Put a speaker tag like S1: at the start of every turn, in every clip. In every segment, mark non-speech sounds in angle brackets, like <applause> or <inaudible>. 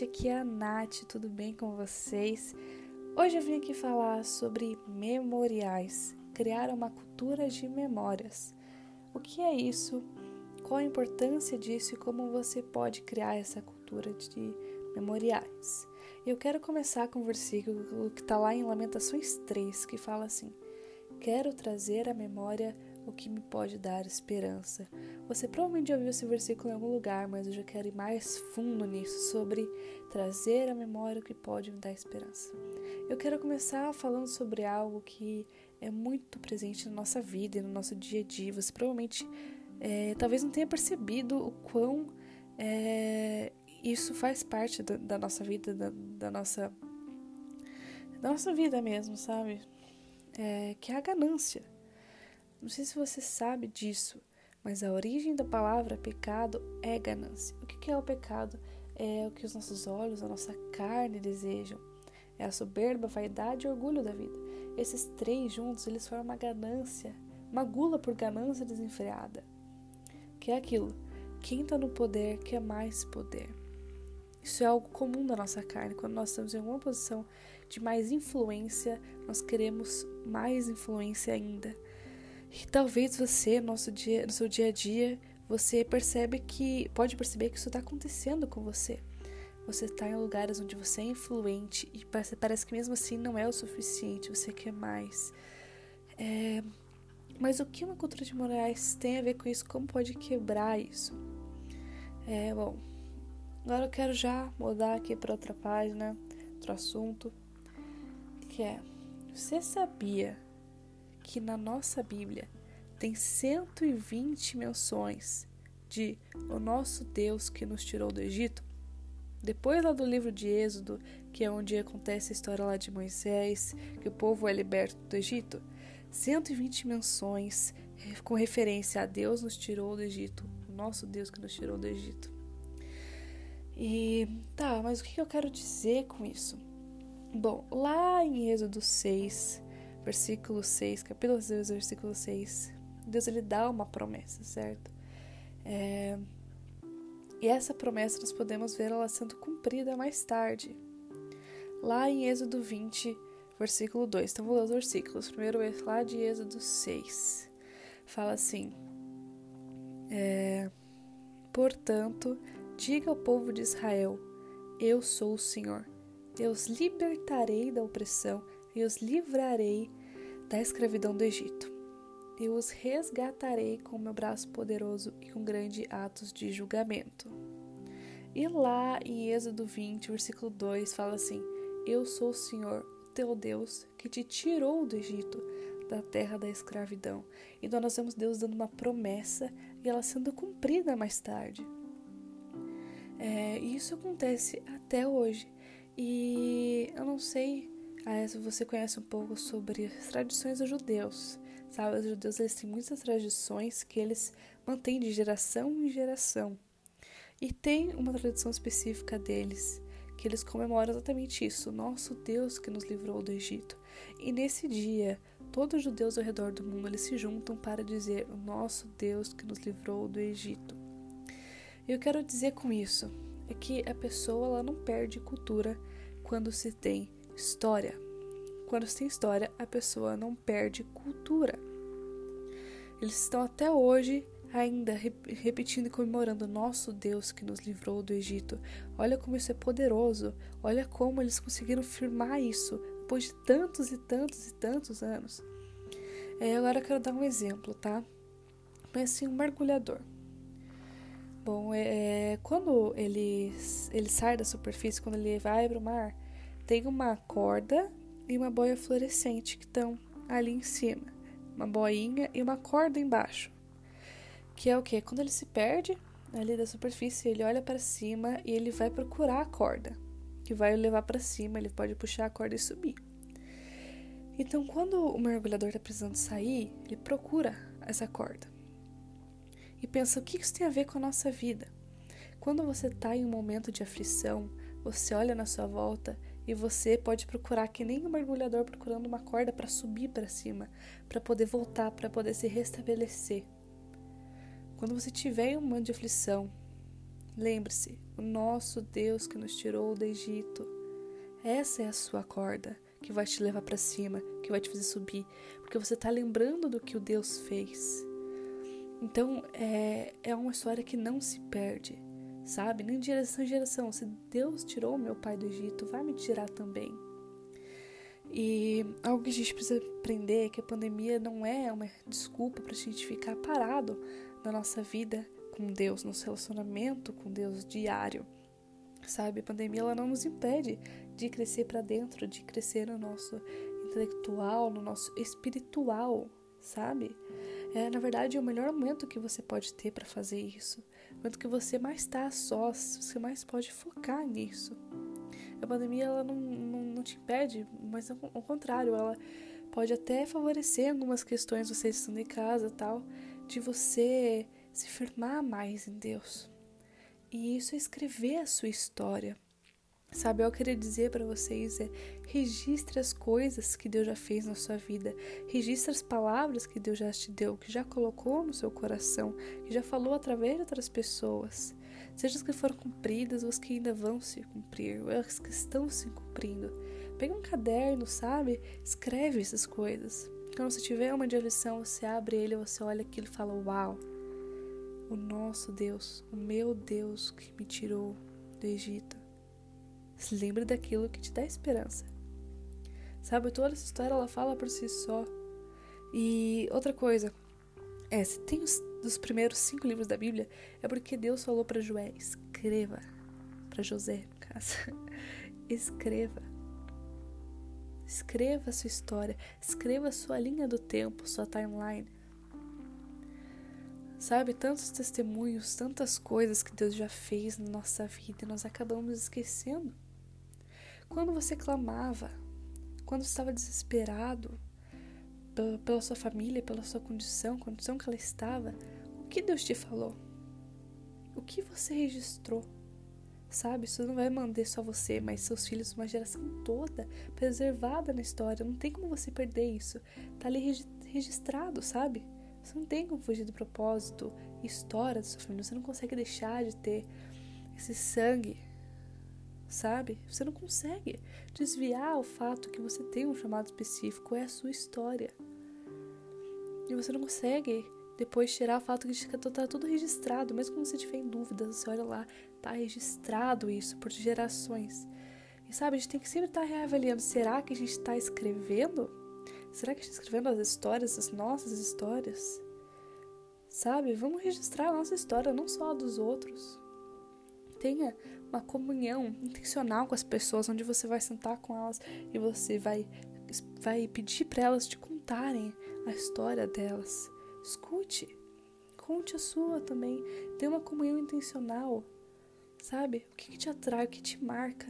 S1: gente, aqui é a Nath, tudo bem com vocês? Hoje eu vim aqui falar sobre memoriais, criar uma cultura de memórias. O que é isso? Qual a importância disso e como você pode criar essa cultura de memoriais? Eu quero começar com um versículo que está lá em Lamentações 3, que fala assim: Quero trazer à memória o que me pode dar esperança. Você provavelmente já ouviu esse versículo em algum lugar, mas eu já quero ir mais fundo nisso, sobre trazer à memória o que pode me dar esperança. Eu quero começar falando sobre algo que é muito presente na nossa vida e no nosso dia a dia. Você provavelmente é, talvez não tenha percebido o quão é, isso faz parte da, da nossa vida, da, da, nossa da nossa vida mesmo, sabe? É, que é a ganância. Não sei se você sabe disso, mas a origem da palavra pecado é ganância. O que é o pecado? É o que os nossos olhos, a nossa carne desejam. É a soberba, a vaidade e orgulho da vida. Esses três juntos, eles formam uma ganância, uma gula por ganância desenfreada. Que é aquilo, quem está no poder quer mais poder. Isso é algo comum da nossa carne. Quando nós estamos em alguma posição de mais influência, nós queremos mais influência ainda. E talvez você, no, nosso dia, no seu dia a dia, você percebe que pode perceber que isso está acontecendo com você. Você está em lugares onde você é influente e parece, parece, que mesmo assim não é o suficiente, você quer mais. É, mas o que uma cultura de morais tem a ver com isso? Como pode quebrar isso? É, bom, agora eu quero já mudar aqui para outra página, outro assunto, que é: você sabia que na nossa Bíblia tem 120 menções de o nosso Deus que nos tirou do Egito. Depois lá do livro de Êxodo, que é onde acontece a história lá de Moisés, que o povo é liberto do Egito, 120 menções com referência a Deus nos tirou do Egito, o nosso Deus que nos tirou do Egito. E tá, mas o que eu quero dizer com isso? Bom, lá em Êxodo 6, versículo 6, capítulo 6, versículo 6, Deus ele dá uma promessa, certo? É, e essa promessa nós podemos ver ela sendo cumprida mais tarde. Lá em Êxodo 20, versículo 2. Então vou ler os versículos. Primeiro é lá de Êxodo 6. Fala assim: é, Portanto, diga ao povo de Israel: Eu sou o Senhor. Eu os libertarei da opressão e os livrarei da escravidão do Egito. Eu os resgatarei com meu braço poderoso e com grandes atos de julgamento. E lá em Êxodo 20, versículo 2, fala assim: Eu sou o Senhor, teu Deus, que te tirou do Egito, da terra da escravidão. Então nós vemos Deus dando uma promessa e ela sendo cumprida mais tarde. É, e isso acontece até hoje. E eu não sei ah, se você conhece um pouco sobre as tradições dos judeus, sabe? Os judeus eles têm muitas tradições que eles mantêm de geração em geração. E tem uma tradição específica deles, que eles comemoram exatamente isso, nosso Deus que nos livrou do Egito. E nesse dia, todos os judeus ao redor do mundo eles se juntam para dizer o nosso Deus que nos livrou do Egito. E eu quero dizer com isso é que a pessoa ela não perde cultura quando se tem História. Quando se tem história, a pessoa não perde cultura. Eles estão até hoje ainda repetindo e comemorando nosso Deus que nos livrou do Egito. Olha como isso é poderoso. Olha como eles conseguiram firmar isso depois de tantos e tantos e tantos anos. É, agora eu quero dar um exemplo, tá? Pense em um mergulhador. Bom, é, quando ele, ele sai da superfície, quando ele vai para o mar, tem uma corda e uma boia fluorescente que estão ali em cima. Uma boinha e uma corda embaixo. Que é o que? Quando ele se perde ali da superfície, ele olha para cima e ele vai procurar a corda, que vai levar para cima, ele pode puxar a corda e subir. Então, quando o mergulhador está precisando sair, ele procura essa corda e pensa: o que isso tem a ver com a nossa vida? Quando você está em um momento de aflição, você olha na sua volta e você pode procurar que nem um mergulhador procurando uma corda para subir para cima, para poder voltar, para poder se restabelecer. Quando você tiver um momento de aflição, Lembre-se, o nosso Deus que nos tirou do Egito. Essa é a sua corda que vai te levar para cima, que vai te fazer subir, porque você está lembrando do que o Deus fez. Então é, é uma história que não se perde, sabe? Nem geração em geração. Se Deus tirou meu pai do Egito, vai me tirar também. E algo que a gente precisa aprender é que a pandemia não é uma desculpa para a gente ficar parado na nossa vida com Deus, nosso relacionamento com Deus diário. Sabe, a pandemia ela não nos impede de crescer para dentro, de crescer no nosso intelectual, no nosso espiritual, sabe? É, na verdade, é o melhor momento que você pode ter para fazer isso. O momento que você mais está a sós, você mais pode focar nisso. A pandemia ela não, não, não te impede, mas ao, ao contrário, ela pode até favorecer algumas questões, você estando em casa tal, de você se firmar mais em Deus. E isso é escrever a sua história. Sabe, eu queria dizer para vocês é registre as coisas que Deus já fez na sua vida, registre as palavras que Deus já te deu, que já colocou no seu coração, que já falou através de outras pessoas, seja as que foram cumpridas ou as que ainda vão se cumprir, ou as que estão se cumprindo. Pega um caderno, sabe? Escreve essas coisas. Quando você tiver uma de lição, você abre ele, você olha aquilo e fala: Uau! o nosso Deus, o meu Deus que me tirou do Egito. Se lembre daquilo que te dá esperança. Sabe, toda essa história ela fala por si só. E outra coisa, é, se tem os dos primeiros cinco livros da Bíblia, é porque Deus falou para Joé: escreva. Para José, no caso. <laughs> escreva. Escreva a sua história, escreva a sua linha do tempo, sua timeline. Sabe, tantos testemunhos, tantas coisas que Deus já fez na nossa vida e nós acabamos esquecendo. Quando você clamava, quando estava desesperado pela, sua família, pela sua condição, condição que ela estava, o que Deus te falou? O que você registrou? Sabe, isso não vai manter só você, mas seus filhos, uma geração toda preservada na história. Não tem como você perder isso. Tá ali registrado, sabe? Você não tem como fugir do propósito e história da sua família. Você não consegue deixar de ter esse sangue, sabe? Você não consegue desviar o fato que você tem um chamado específico, é a sua história. E você não consegue depois tirar o fato que está tudo registrado, mesmo quando você tiver em dúvida, você olha lá, tá registrado isso por gerações. E sabe, a gente tem que sempre estar tá reavaliando, será que a gente está escrevendo Será que a gente está escrevendo as histórias, as nossas histórias? Sabe? Vamos registrar a nossa história, não só a dos outros. Tenha uma comunhão intencional com as pessoas, onde você vai sentar com elas e você vai, vai pedir para elas te contarem a história delas. Escute, conte a sua também. Tenha uma comunhão intencional. Sabe? O que, que te atrai, o que te marca?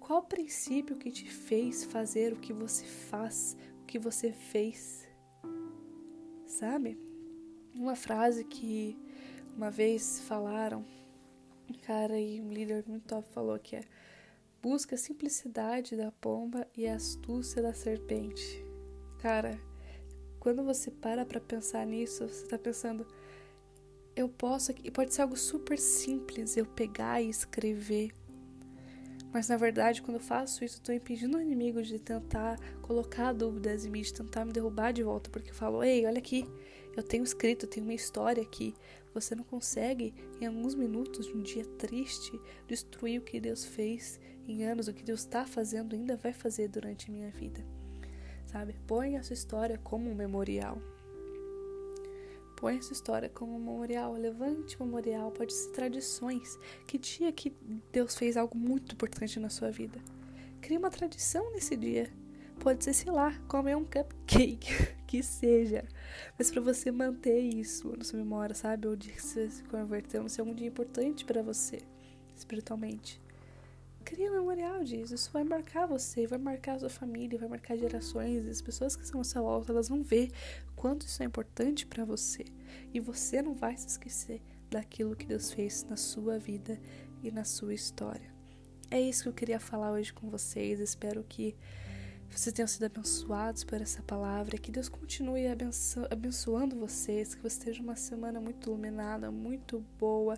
S1: Qual o princípio que te fez fazer o que você faz, que você fez. Sabe? Uma frase que uma vez falaram, cara e um líder muito top falou que é busca a simplicidade da pomba e a astúcia da serpente. Cara, quando você para para pensar nisso, você tá pensando, eu posso, e pode ser algo super simples, eu pegar e escrever mas na verdade, quando eu faço isso, estou impedindo o inimigo de tentar colocar dúvidas em mim, de tentar me derrubar de volta, porque eu falo: ei, olha aqui, eu tenho escrito, eu tenho uma história aqui. Você não consegue, em alguns minutos de um dia triste, destruir o que Deus fez em anos, o que Deus está fazendo, ainda vai fazer durante a minha vida. Sabe? Põe a sua história como um memorial. Põe essa história como um memorial, levante um memorial, pode ser tradições. Que dia que Deus fez algo muito importante na sua vida? Crie uma tradição nesse dia. Pode ser, sei lá, comer um cupcake, <laughs> que seja. Mas para você manter isso na sua memória, sabe? Ou de você se converteu, se é um dia importante para você, espiritualmente. Cria um memorial disso. Isso vai marcar você, vai marcar a sua família, vai marcar gerações. As pessoas que estão à sua volta, elas vão ver quanto isso é importante para você. E você não vai se esquecer daquilo que Deus fez na sua vida e na sua história. É isso que eu queria falar hoje com vocês. Espero que vocês tenham sido abençoados por essa palavra, que Deus continue abenço abençoando vocês, que você esteja uma semana muito iluminada, muito boa.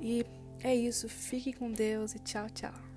S1: E É isso, fique com Deus e tchau, tchau.